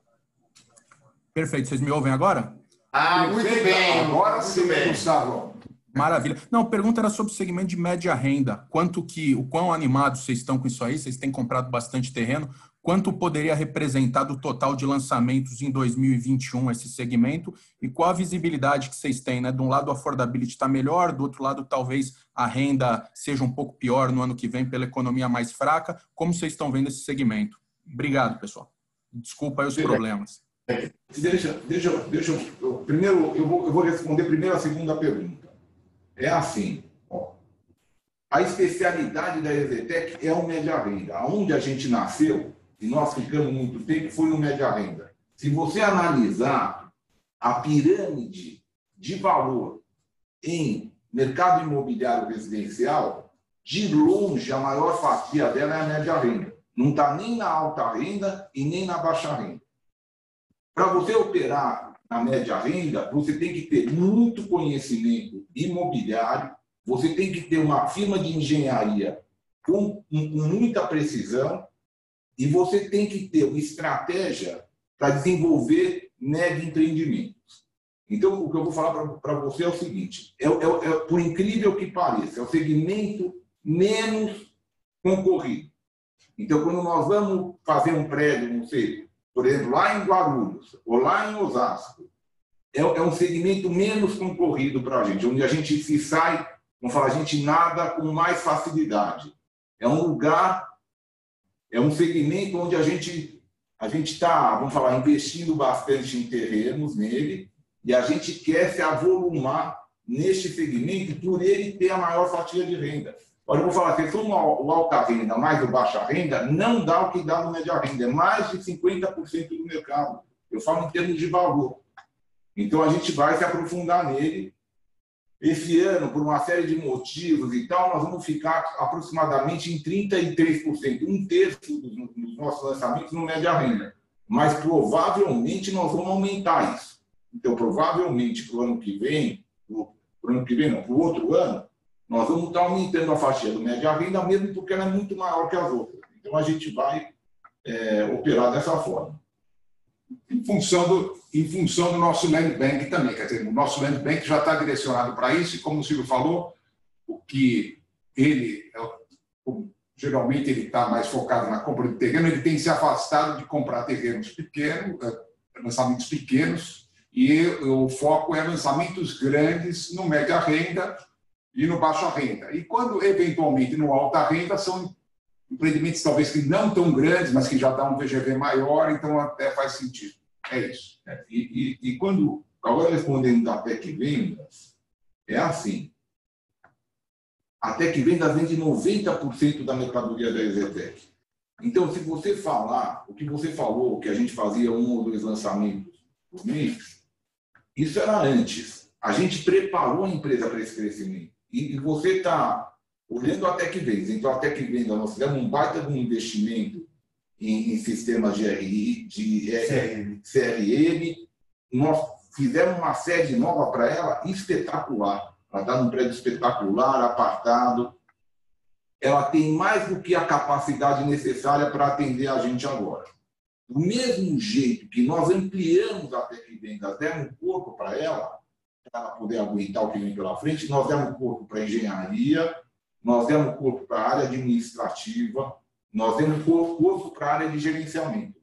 Perfeito. Vocês me ouvem agora? Ah, muito bem. Agora muito sim, bem. Gustavo. Maravilha. Não, a pergunta era sobre o segmento de média renda. Quanto que, o quão animados vocês estão com isso aí? Vocês têm comprado bastante terreno. Quanto poderia representar do total de lançamentos em 2021 esse segmento e qual a visibilidade que vocês têm, né? De um lado a affordability está melhor, do outro lado talvez a renda seja um pouco pior no ano que vem pela economia mais fraca. Como vocês estão vendo esse segmento? Obrigado, pessoal. Desculpa aí os problemas. Deixa, deixa, deixa eu, primeiro eu vou, eu vou responder primeiro a segunda pergunta. É assim, ó, a especialidade da Exetec é o média renda. Onde a gente nasceu, e nós ficamos muito tempo, foi o média renda. Se você analisar a pirâmide de valor em mercado imobiliário residencial, de longe a maior fatia dela é a média renda. Não está nem na alta renda e nem na baixa renda. Para você operar na média renda, você tem que ter muito conhecimento imobiliário, você tem que ter uma firma de engenharia com, com muita precisão e você tem que ter uma estratégia para desenvolver mega empreendimentos. Então, o que eu vou falar para você é o seguinte: é, é, é, por incrível que pareça, é o segmento menos concorrido. Então, quando nós vamos fazer um prédio, não sei, por exemplo, lá em Guarulhos ou lá em Osasco, é, é um segmento menos concorrido para a gente, onde a gente se sai, vamos falar, a gente nada com mais facilidade. É um lugar é um segmento onde a gente a gente está, vamos falar, investindo bastante em terrenos nele e a gente quer se avolumar neste segmento por ele ter a maior fatia de renda. Olha, eu vou falar, se for o alta renda mais o baixa renda, não dá o que dá no média renda, é mais de 50% do mercado. Eu falo em termos de valor. Então a gente vai se aprofundar nele esse ano, por uma série de motivos e tal, nós vamos ficar aproximadamente em 33%, um terço dos nossos lançamentos no média renda. Mas provavelmente nós vamos aumentar isso. Então, provavelmente para o ano que vem, para o ano que vem, não, para o outro ano, nós vamos estar aumentando a fatia do média renda, mesmo porque ela é muito maior que as outras. Então, a gente vai é, operar dessa forma em função do, em função do nosso land bank também. Quer dizer, o nosso land bank já está direcionado para isso, e como o Silvio falou, o que ele, é geralmente, ele está mais focado na compra de terreno, ele tem se afastado de comprar terrenos pequenos, é, lançamentos pequenos, e o foco é lançamentos grandes no média renda e no baixa renda. E quando, eventualmente, no alta renda, são empreendimentos talvez que não tão grandes, mas que já dão um VGV maior, então até faz sentido. É isso. É, e, e, e, quando, agora respondendo da Tec Vendas, é assim. A Tec Vendas vende 90% da mercadoria da Exetec. Então, se você falar o que você falou, que a gente fazia um ou dois lançamentos por mês, isso era antes. A gente preparou a empresa para esse crescimento. E, e você está olhando a Tec Vendas. Então, a Tec Vendas, nós fizemos um baita de um investimento em, em sistemas de, RI, de CRM. CRM. Nós fizemos uma sede nova para ela espetacular. Ela está num prédio espetacular, apartado. Ela tem mais do que a capacidade necessária para atender a gente agora. Do mesmo jeito que nós ampliamos a Tec Vendas, demos um corpo para ela, para ela poder aguentar o que vem pela frente, nós demos um corpo para engenharia, nós demos corpo para a área administrativa, nós demos corpo para a área de gerenciamento.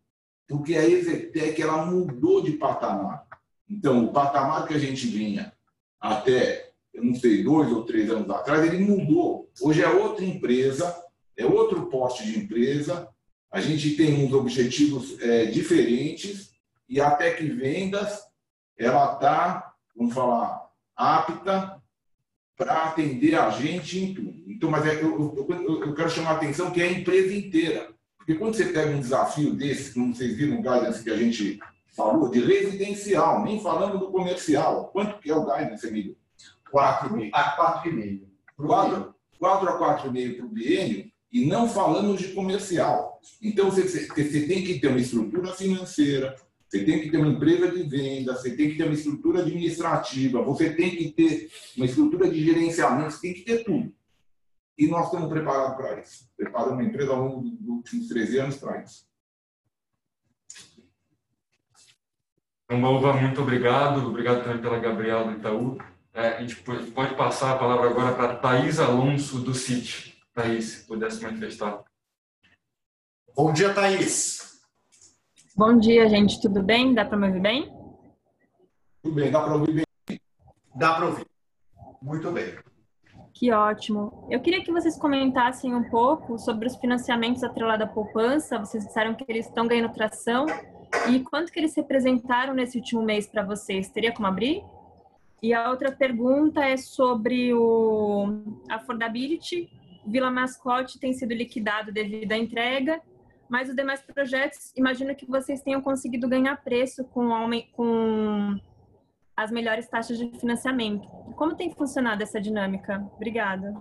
Porque a Exetec ela mudou de patamar. Então, o patamar que a gente vinha até, eu não sei, dois ou três anos atrás, ele mudou. Hoje é outra empresa, é outro porte de empresa, a gente tem uns objetivos é, diferentes e a Tec Vendas ela está, vamos falar, apta para atender a gente em tudo. Então, mas é, eu, eu, eu, quero chamar a atenção que é a empresa inteira. Porque quando você pega um desafio desse, como vocês viram o guidance que a gente falou, de residencial, nem falando do comercial. Quanto que é o guidance, Emílio? 4 a 4,5. 4, 4 a 4,5 para o biênio, e não falamos de comercial. Então, você, você tem que ter uma estrutura financeira, você tem que ter uma empresa de venda, você tem que ter uma estrutura administrativa, você tem que ter uma estrutura de gerenciamento, você tem que ter tudo. E nós estamos preparados para isso. Preparamos uma empresa ao longo dos últimos 13 anos para isso. Então, Baúva, muito obrigado. Obrigado também pela Gabriela do Itaú. É, a gente pode passar a palavra agora para a Thaís Alonso, do CIT. Thaís, se pudesse manifestar. Bom dia, Thaís. Bom dia, gente. Tudo bem? Dá para me ouvir bem? Tudo bem, dá para ouvir bem? Dá para ouvir. Muito bem. Que ótimo. Eu queria que vocês comentassem um pouco sobre os financiamentos atrelados à poupança. Vocês disseram que eles estão ganhando tração. E quanto que eles representaram nesse último mês para vocês? Teria como abrir? E a outra pergunta é sobre o affordability. Vila Mascote tem sido liquidado devido à entrega, mas os demais projetos, imagino que vocês tenham conseguido ganhar preço com, com as melhores taxas de financiamento. Como tem funcionado essa dinâmica? Obrigada.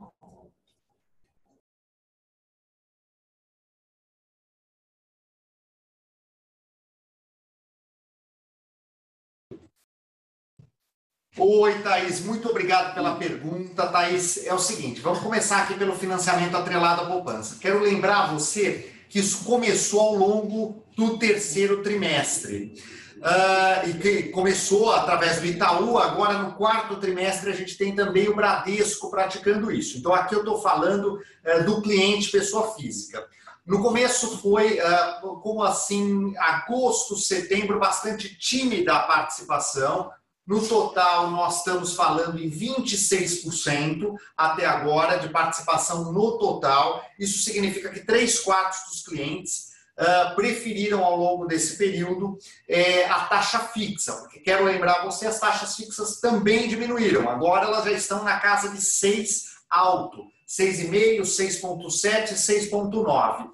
Oi, Thaís, muito obrigado pela pergunta. Thaís, é o seguinte, vamos começar aqui pelo financiamento atrelado à poupança. Quero lembrar você que isso começou ao longo do terceiro trimestre. Uh, e que começou através do Itaú, agora no quarto trimestre a gente tem também o Bradesco praticando isso. Então aqui eu estou falando uh, do cliente pessoa física. No começo foi, uh, como assim, agosto, setembro, bastante tímida a participação. No total, nós estamos falando em 26% até agora de participação no total. Isso significa que três quartos dos clientes uh, preferiram ao longo desse período é, a taxa fixa, porque quero lembrar você, as taxas fixas também diminuíram, agora elas já estão na casa de 6 alto, 6,5, 6,7, 6,9.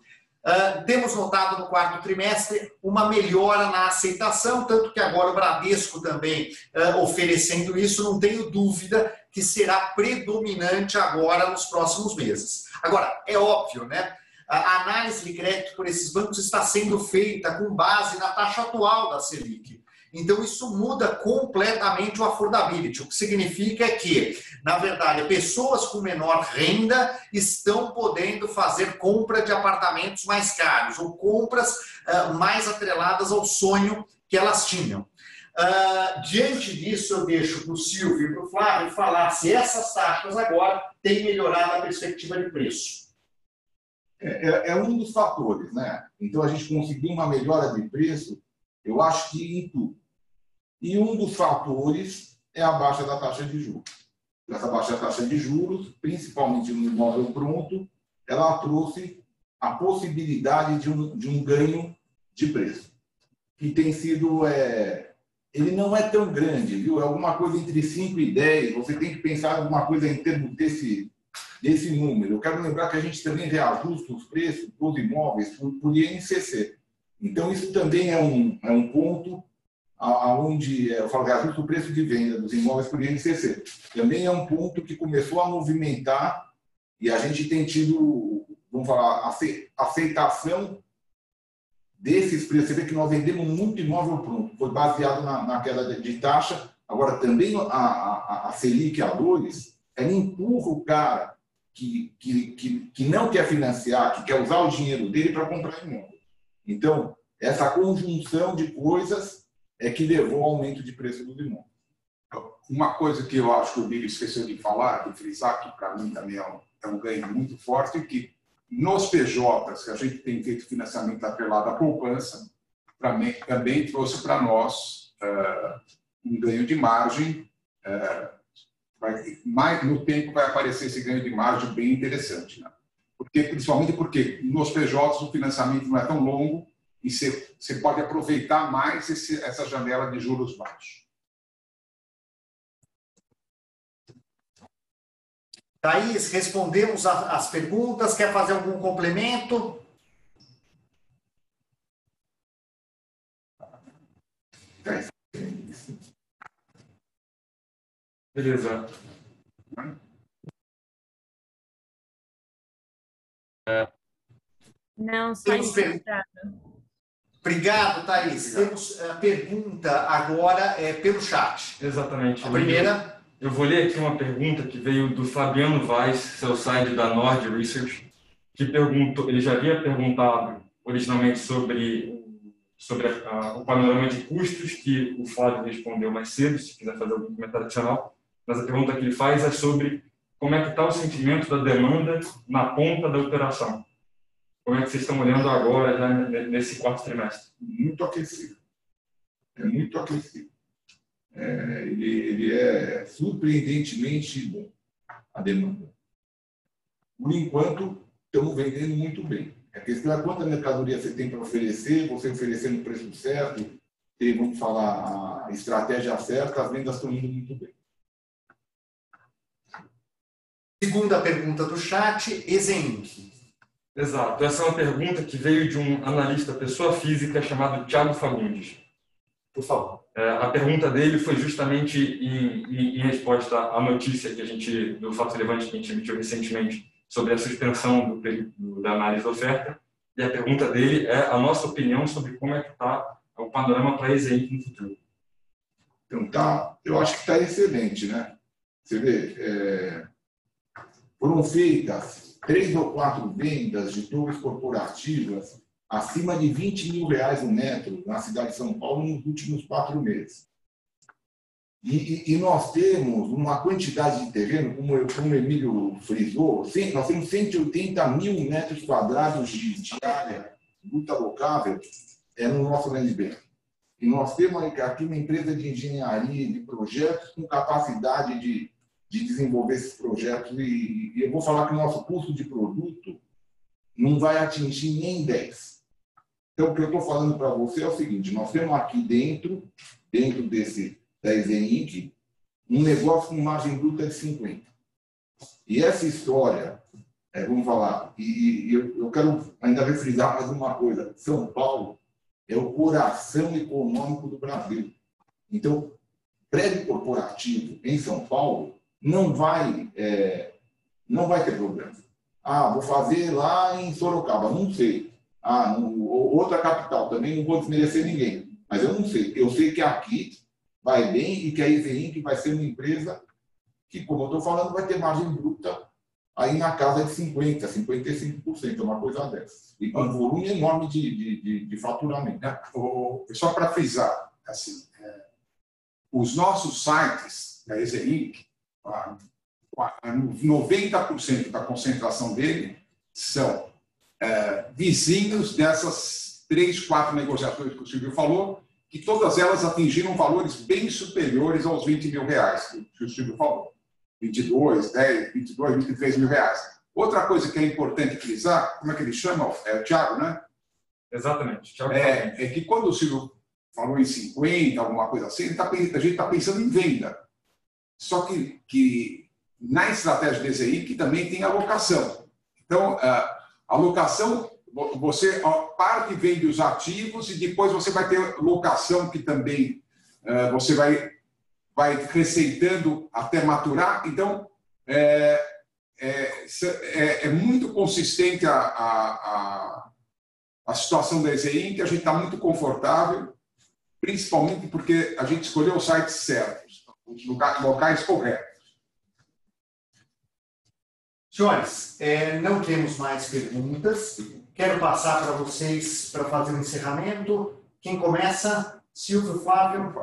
Uh, temos notado no quarto trimestre uma melhora na aceitação, tanto que agora o Bradesco também uh, oferecendo isso, não tenho dúvida que será predominante agora nos próximos meses. Agora, é óbvio, né? A análise de crédito por esses bancos está sendo feita com base na taxa atual da Selic. Então, isso muda completamente o affordability. O que significa é que, na verdade, pessoas com menor renda estão podendo fazer compra de apartamentos mais caros ou compras uh, mais atreladas ao sonho que elas tinham. Uh, diante disso, eu deixo para o Silvio e para o Flávio falar se essas taxas agora têm melhorado a perspectiva de preço. É, é, é, um dos fatores, né? Então a gente conseguiu uma melhora de preço, eu acho que em tudo. E um dos fatores é a baixa da taxa de juros. Essa baixa da taxa de juros, principalmente no imóvel pronto, ela trouxe a possibilidade de um, de um ganho de preço, que tem sido. É, ele não é tão grande, viu? É alguma coisa entre 5 e 10. Você tem que pensar alguma coisa em termos desse, desse número. Eu quero lembrar que a gente também reajusta os preços dos imóveis por, por INCC. Então, isso também é um, é um ponto aonde é, eu falo reajusta o preço de venda dos imóveis por INCC. Também é um ponto que começou a movimentar e a gente tem tido, vamos falar, aceitação desses preços. Você vê que nós vendemos muito imóvel pronto, foi baseado na, na queda de taxa. Agora, também a, a, a Selic A2, ela empurra o cara que, que, que, que não quer financiar, que quer usar o dinheiro dele para comprar imóvel. Então, essa conjunção de coisas é que levou ao aumento de preço do imóveis. Uma coisa que eu acho que o Billy esqueceu de falar, de frisar, que para mim também é um, é um ganho muito forte, é que nos PJs, que a gente tem feito financiamento atrelado à poupança, também, também trouxe para nós uh, um ganho de margem uh, vai, mais, no tempo vai aparecer esse ganho de margem bem interessante. Né? Porque, principalmente porque nos PJs o financiamento não é tão longo e você, você pode aproveitar mais esse, essa janela de juros baixos. Thaís, respondemos as perguntas. Quer fazer algum complemento? Beleza. É. Não, saiu per... Obrigado, Thaís. Temos a pergunta agora é, pelo chat. Exatamente. A primeira. Eu vou ler aqui uma pergunta que veio do Fabiano Vaz, seu site da Nord Research, que perguntou, ele já havia perguntado originalmente sobre sobre a, a, o panorama de custos que o Flávio respondeu mais cedo, se quiser fazer algum comentário adicional mas a pergunta que ele faz é sobre como é que está o sentimento da demanda na ponta da operação. Como é que vocês estão olhando agora, já nesse quarto trimestre? Muito aquecido. É muito aquecido. É, ele, ele é surpreendentemente bom, a demanda. Por enquanto, estamos vendendo muito bem. A questão é quanta mercadoria você tem para oferecer, você oferecendo o preço certo, ter, vamos falar, a estratégia certa, as vendas estão indo muito bem. Segunda pergunta do chat, Ezenk. Exato. Essa é uma pergunta que veio de um analista pessoa física chamado Thiago Fagundes. Por favor. É, a pergunta dele foi justamente em, em, em, resposta à notícia que a gente, do fato relevante que a gente emitiu recentemente sobre a suspensão do, do, da análise da oferta. E a pergunta dele é a nossa opinião sobre como é que está o panorama para a EZEIC no futuro. Então, tá, eu acho que está excelente, né? Você vê, é, foram feitas três ou quatro vendas de torres corporativas acima de 20 mil reais um metro na cidade de São Paulo nos últimos quatro meses. E, e, nós temos uma quantidade de terreno, como, como o Emílio frisou, nós temos 180 mil metros quadrados de, de área bruta locável é, no nosso land bank. E nós temos aqui uma empresa de engenharia de projetos com capacidade de, de desenvolver esses projetos. E, e eu vou falar que o nosso custo de produto não vai atingir nem 10. Então, o que eu estou falando para você é o seguinte: nós temos aqui dentro, dentro desse da EZEINC, um negócio com margem bruta de 50. E essa história, é, vamos falar, e, e eu, eu, quero ainda refrisar mais uma coisa: São Paulo é o coração econômico do Brasil. Então, prédio corporativo em São Paulo não vai, é, não vai ter problema. Ah, vou fazer lá em Sorocaba, não sei. Ah, no, outra capital, também não vou desmerecer ninguém. Mas eu não sei. Eu sei que aqui vai bem e que a EVINC vai ser uma empresa que, como eu estou falando, vai ter margem bruta aí na casa de 50%, 55%, uma coisa dessa. E com um volume enorme de, de, de, de faturamento. Só para frisar, assim, é, os nossos sites da EZINC, 90% da concentração dele são é, vizinhos dessas três, quatro negociações que o Silvio falou, que todas elas atingiram valores bem superiores aos 20 mil reais, que o Silvio falou. 22, 10, 22, 23 mil reais. Outra coisa que é importante frisar, como é que ele chama? É o Thiago, né? Exatamente. Thiago é, é que quando o Silvio falou em 50, alguma coisa assim, tá, a gente está pensando em venda. Só que, que na estratégia do DZI que também tem alocação. Então, a locação você parte vende os ativos e depois você vai ter locação que também uh, você vai vai receitando até maturar. Então é, é, é, é muito consistente a, a, a, a situação da EZI, que a gente está muito confortável, principalmente porque a gente escolheu os sites certos, os locais corretos. Senhores, é, não temos mais perguntas. Quero passar para vocês para fazer o um encerramento. Quem começa? Silvio Flávio.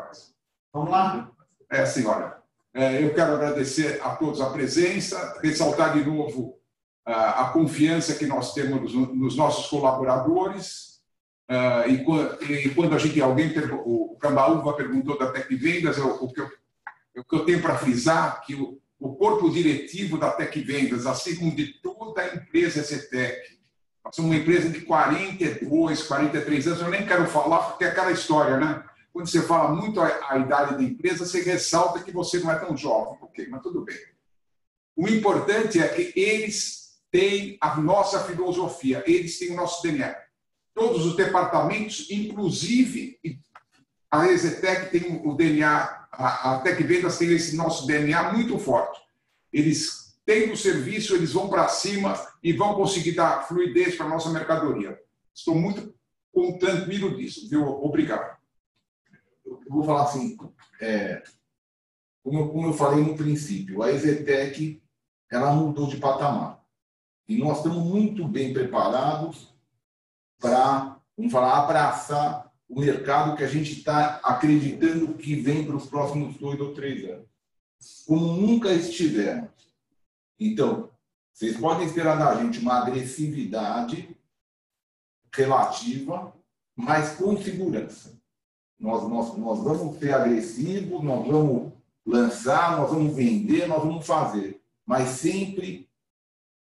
Vamos lá? É, senhora. É, eu quero agradecer a todos a presença, ressaltar de novo a confiança que nós temos nos nossos colaboradores. É, e quando a gente, alguém, o Cambaúva perguntou da Tec Vendas, o que eu, o que eu tenho para frisar que o, o corpo diretivo da Tec Vendas, assim como de toda a empresa Zetec, somos uma empresa de 42, 43 anos, eu nem quero falar porque é aquela história, né? Quando você fala muito a, a idade da empresa, você ressalta que você não é tão jovem, ok, mas tudo bem. O importante é que eles têm a nossa filosofia, eles têm o nosso DNA. Todos os departamentos, inclusive a Exetec tem o DNA, a, a tem esse nosso DNA muito forte. Eles tendo o serviço, eles vão para cima e vão conseguir dar fluidez para a nossa mercadoria. Estou muito tranquilo disso, viu? Obrigado. Eu vou falar assim, é, como, eu, como eu falei no princípio, a Exetec ela mudou de patamar. E nós estamos muito bem preparados para, vamos falar, abraçar o mercado que a gente está acreditando que vem para os próximos dois ou três anos. Como nunca estivemos então, vocês podem esperar da gente uma agressividade relativa, mas com segurança. Nós, nós, nós vamos ser agressivos, nós vamos lançar, nós vamos vender, nós vamos fazer, mas sempre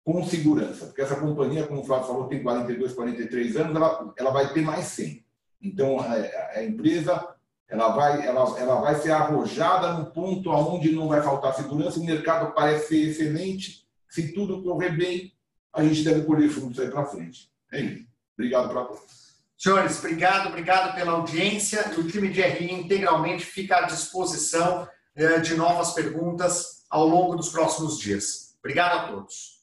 com segurança, porque essa companhia, como o Flávio falou, tem 42, 43 anos, ela, ela vai ter mais 100. Então, a, empresa ela vai, ela, ela vai ser arrojada no ponto onde não vai faltar segurança, o mercado parece ser excelente, se tudo correr bem, a gente deve colher frutos aí para frente. É isso. Obrigado para todos. Senhores, obrigado, obrigado pela audiência. O time de RI integralmente fica à disposição eh, de novas perguntas ao longo dos próximos dias. Obrigado a todos.